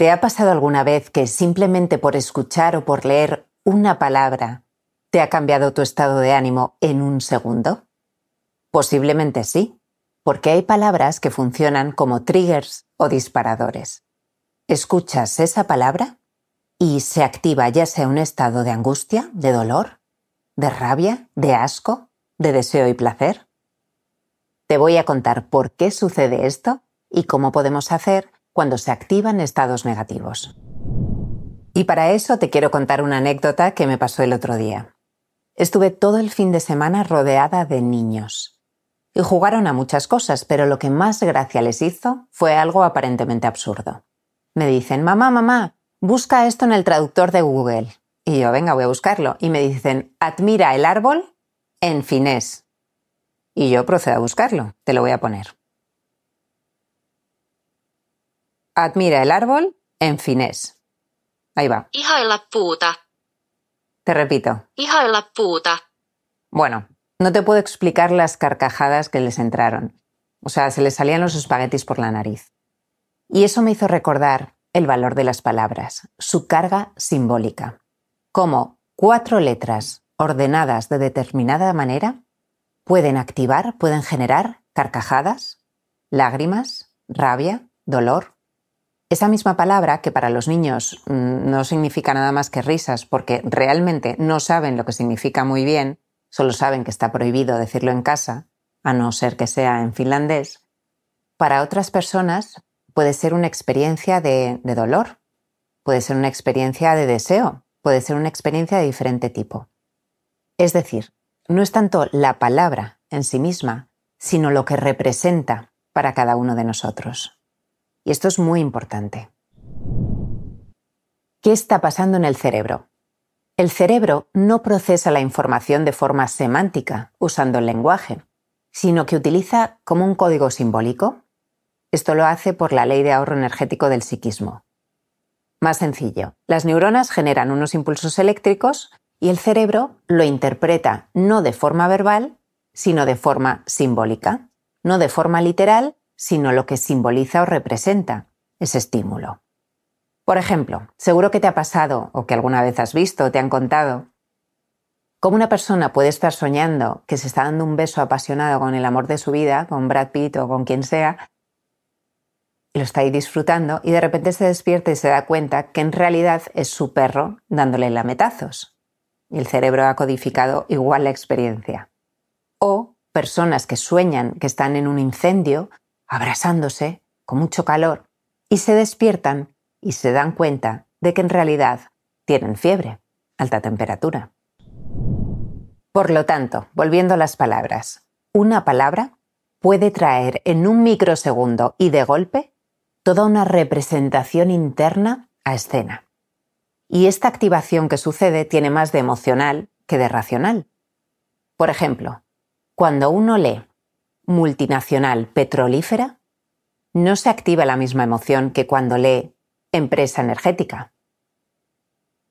¿Te ha pasado alguna vez que simplemente por escuchar o por leer una palabra te ha cambiado tu estado de ánimo en un segundo? Posiblemente sí, porque hay palabras que funcionan como triggers o disparadores. Escuchas esa palabra y se activa ya sea un estado de angustia, de dolor, de rabia, de asco, de deseo y placer. Te voy a contar por qué sucede esto y cómo podemos hacer cuando se activan estados negativos. Y para eso te quiero contar una anécdota que me pasó el otro día. Estuve todo el fin de semana rodeada de niños. Y jugaron a muchas cosas, pero lo que más gracia les hizo fue algo aparentemente absurdo. Me dicen, mamá, mamá, busca esto en el traductor de Google. Y yo, venga, voy a buscarlo. Y me dicen, admira el árbol en finés. Y yo procedo a buscarlo. Te lo voy a poner. Admira el árbol en finés. Ahí va. Ihailla puuta. Te repito. Ihailla puuta. Bueno, no te puedo explicar las carcajadas que les entraron. O sea, se les salían los espaguetis por la nariz. Y eso me hizo recordar el valor de las palabras, su carga simbólica. Cómo cuatro letras ordenadas de determinada manera pueden activar, pueden generar carcajadas, lágrimas, rabia, dolor, esa misma palabra, que para los niños mm, no significa nada más que risas, porque realmente no saben lo que significa muy bien, solo saben que está prohibido decirlo en casa, a no ser que sea en finlandés, para otras personas puede ser una experiencia de, de dolor, puede ser una experiencia de deseo, puede ser una experiencia de diferente tipo. Es decir, no es tanto la palabra en sí misma, sino lo que representa para cada uno de nosotros. Y esto es muy importante. ¿Qué está pasando en el cerebro? El cerebro no procesa la información de forma semántica, usando el lenguaje, sino que utiliza como un código simbólico. Esto lo hace por la ley de ahorro energético del psiquismo. Más sencillo, las neuronas generan unos impulsos eléctricos y el cerebro lo interpreta no de forma verbal, sino de forma simbólica, no de forma literal, sino lo que simboliza o representa ese estímulo. Por ejemplo, seguro que te ha pasado o que alguna vez has visto o te han contado cómo una persona puede estar soñando que se está dando un beso apasionado con el amor de su vida, con Brad Pitt o con quien sea, y lo está ahí disfrutando y de repente se despierta y se da cuenta que en realidad es su perro dándole lametazos. Y el cerebro ha codificado igual la experiencia. O personas que sueñan que están en un incendio abrazándose con mucho calor y se despiertan y se dan cuenta de que en realidad tienen fiebre, alta temperatura. Por lo tanto, volviendo a las palabras, una palabra puede traer en un microsegundo y de golpe toda una representación interna a escena. Y esta activación que sucede tiene más de emocional que de racional. Por ejemplo, cuando uno lee multinacional petrolífera, no se activa la misma emoción que cuando lee empresa energética.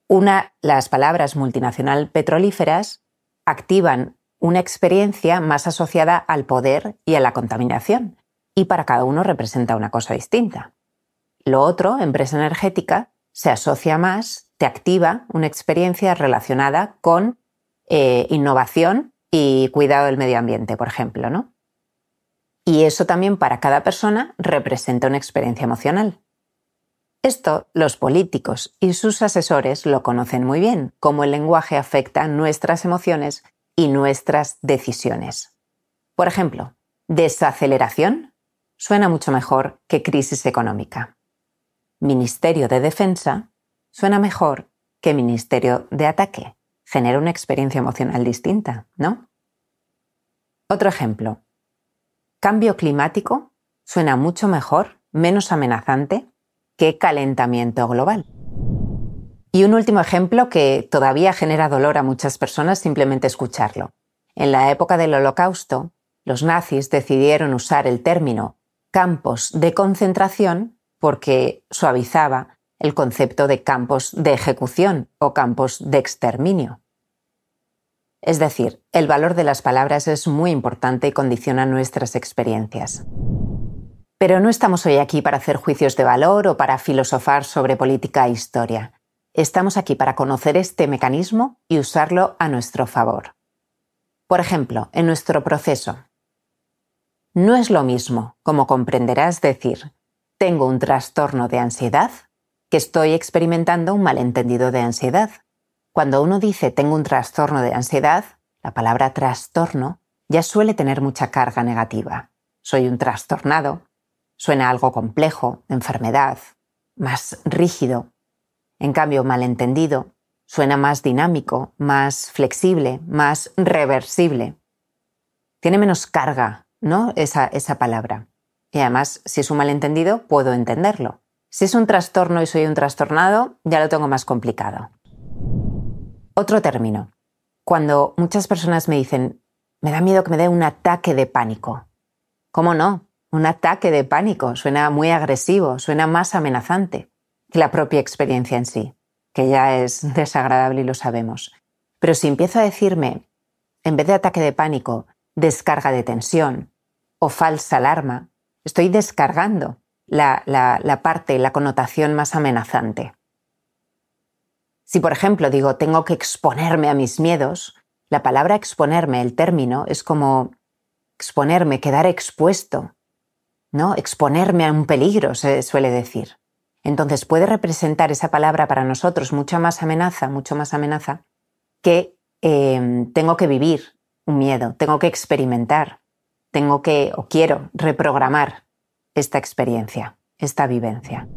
Una, las palabras multinacional petrolíferas activan una experiencia más asociada al poder y a la contaminación, y para cada uno representa una cosa distinta. Lo otro, empresa energética, se asocia más, te activa una experiencia relacionada con eh, innovación y cuidado del medio ambiente, por ejemplo, ¿no? Y eso también para cada persona representa una experiencia emocional. Esto los políticos y sus asesores lo conocen muy bien, cómo el lenguaje afecta nuestras emociones y nuestras decisiones. Por ejemplo, desaceleración suena mucho mejor que crisis económica. Ministerio de Defensa suena mejor que Ministerio de Ataque. Genera una experiencia emocional distinta, ¿no? Otro ejemplo, Cambio climático suena mucho mejor, menos amenazante que calentamiento global. Y un último ejemplo que todavía genera dolor a muchas personas simplemente escucharlo. En la época del Holocausto, los nazis decidieron usar el término campos de concentración porque suavizaba el concepto de campos de ejecución o campos de exterminio. Es decir, el valor de las palabras es muy importante y condiciona nuestras experiencias. Pero no estamos hoy aquí para hacer juicios de valor o para filosofar sobre política e historia. Estamos aquí para conocer este mecanismo y usarlo a nuestro favor. Por ejemplo, en nuestro proceso. No es lo mismo, como comprenderás, decir, tengo un trastorno de ansiedad que estoy experimentando un malentendido de ansiedad. Cuando uno dice tengo un trastorno de ansiedad, la palabra trastorno ya suele tener mucha carga negativa. Soy un trastornado, suena algo complejo, enfermedad, más rígido. En cambio, malentendido suena más dinámico, más flexible, más reversible. Tiene menos carga, ¿no? Esa, esa palabra. Y además, si es un malentendido, puedo entenderlo. Si es un trastorno y soy un trastornado, ya lo tengo más complicado. Otro término. Cuando muchas personas me dicen, me da miedo que me dé un ataque de pánico. ¿Cómo no? Un ataque de pánico suena muy agresivo, suena más amenazante que la propia experiencia en sí, que ya es desagradable y lo sabemos. Pero si empiezo a decirme, en vez de ataque de pánico, descarga de tensión o falsa alarma, estoy descargando la, parte, la connotación más amenazante. Si, por ejemplo, digo, tengo que exponerme a mis miedos, la palabra exponerme, el término, es como exponerme, quedar expuesto, ¿no? Exponerme a un peligro, se suele decir. Entonces puede representar esa palabra para nosotros mucha más amenaza, mucho más amenaza, que em, tengo que vivir un miedo, tengo que experimentar, tengo que o quiero reprogramar esta experiencia, esta vivencia.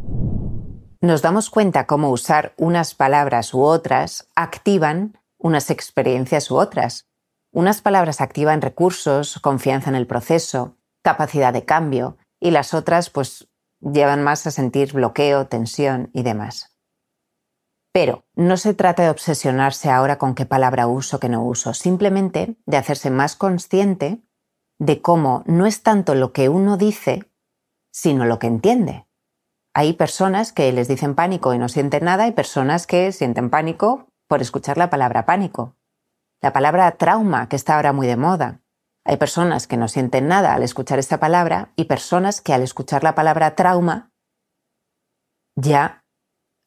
Nos damos cuenta cómo usar unas palabras u otras activan unas experiencias u otras. Unas palabras activan recursos, confianza en el proceso, capacidad de cambio, y las otras pues llevan más a sentir bloqueo, tensión y demás. Pero no se trata de obsesionarse ahora con qué palabra uso, qué no uso, simplemente de hacerse más consciente de cómo no es tanto lo que uno dice, sino lo que entiende. Hay personas que les dicen pánico y no sienten nada y personas que sienten pánico por escuchar la palabra pánico. La palabra trauma, que está ahora muy de moda. Hay personas que no sienten nada al escuchar esta palabra y personas que al escuchar la palabra trauma ya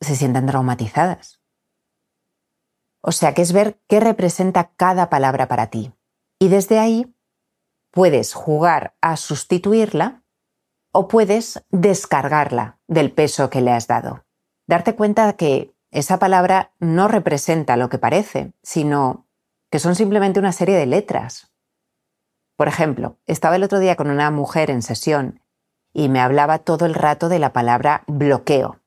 se sienten traumatizadas. O sea que es ver qué representa cada palabra para ti. Y desde ahí puedes jugar a sustituirla o puedes descargarla del peso que le has dado. Darte cuenta que esa palabra no representa lo que parece, sino que son simplemente una serie de letras. Por ejemplo, estaba el otro día con una mujer en sesión y me hablaba todo el rato de la palabra bloqueo.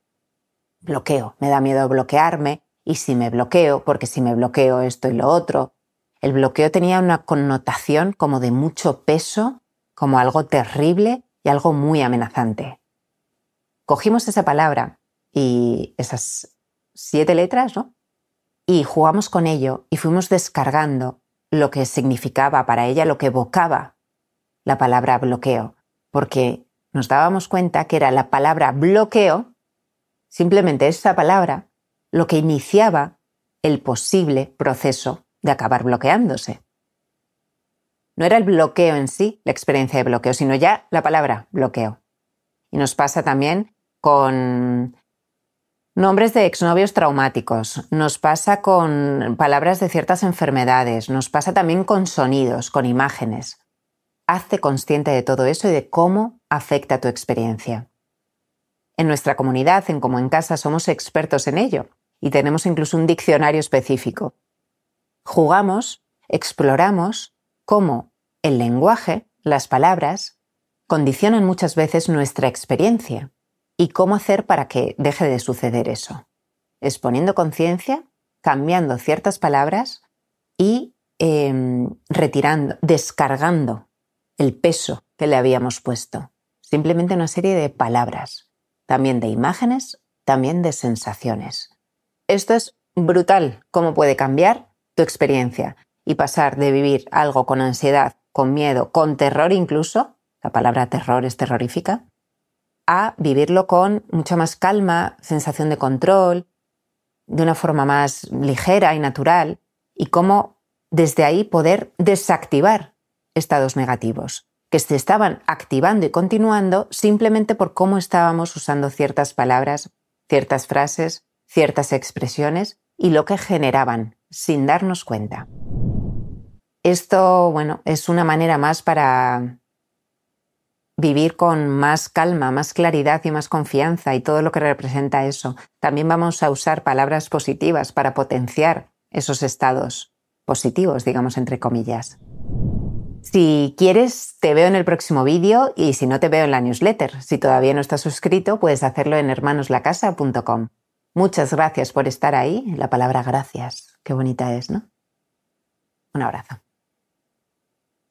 Bloqueo, me da miedo bloquearme y si me bloqueo, porque si me bloqueo esto y lo otro. El bloqueo tenía una connotación como de mucho peso, como algo terrible algo muy amenazante. Cogimos esa palabra y esas siete letras, ¿no? Y jugamos con ello y fuimos descargando lo que significaba para ella, lo que evocaba la palabra bloqueo, porque nos dábamos cuenta que era la palabra bloqueo, simplemente esa palabra, lo que iniciaba el posible proceso de acabar bloqueándose. No era el bloqueo en sí, la experiencia de bloqueo, sino ya la palabra bloqueo. Y nos pasa también con nombres de exnovios traumáticos, nos pasa con palabras de ciertas enfermedades, nos pasa también con sonidos, con imágenes. Hazte consciente de todo eso y de cómo afecta tu experiencia. En nuestra comunidad, en Como en Casa, somos expertos en ello y tenemos incluso un diccionario específico. Jugamos, exploramos cómo el lenguaje, las palabras, condicionan muchas veces nuestra experiencia y cómo hacer para que deje de suceder eso. Exponiendo conciencia, cambiando ciertas palabras y em, retirando, descargando el peso que le habíamos puesto. Simplemente una serie de palabras, también de imágenes, también de sensaciones. Esto es brutal, cómo puede cambiar tu experiencia y pasar de vivir algo con ansiedad, con miedo, con terror incluso, la palabra terror es terrorífica, a vivirlo con mucha más calma, sensación de control, de una forma más ligera y natural, y cómo desde ahí poder desactivar estados negativos que se estaban activando y continuando simplemente por cómo estábamos usando ciertas palabras, ciertas frases, ciertas expresiones y lo que generaban sin darnos cuenta. Esto, bueno, es una manera más para vivir con más calma, más claridad y más confianza y todo lo que representa eso. También vamos a usar palabras positivas para potenciar esos estados positivos, digamos, entre comillas. Si quieres, te veo en el próximo vídeo y si no, te veo en la newsletter. Si todavía no estás suscrito, puedes hacerlo en hermanoslacasa.com. Muchas gracias por estar ahí. La palabra gracias. Qué bonita es, ¿no? Un abrazo.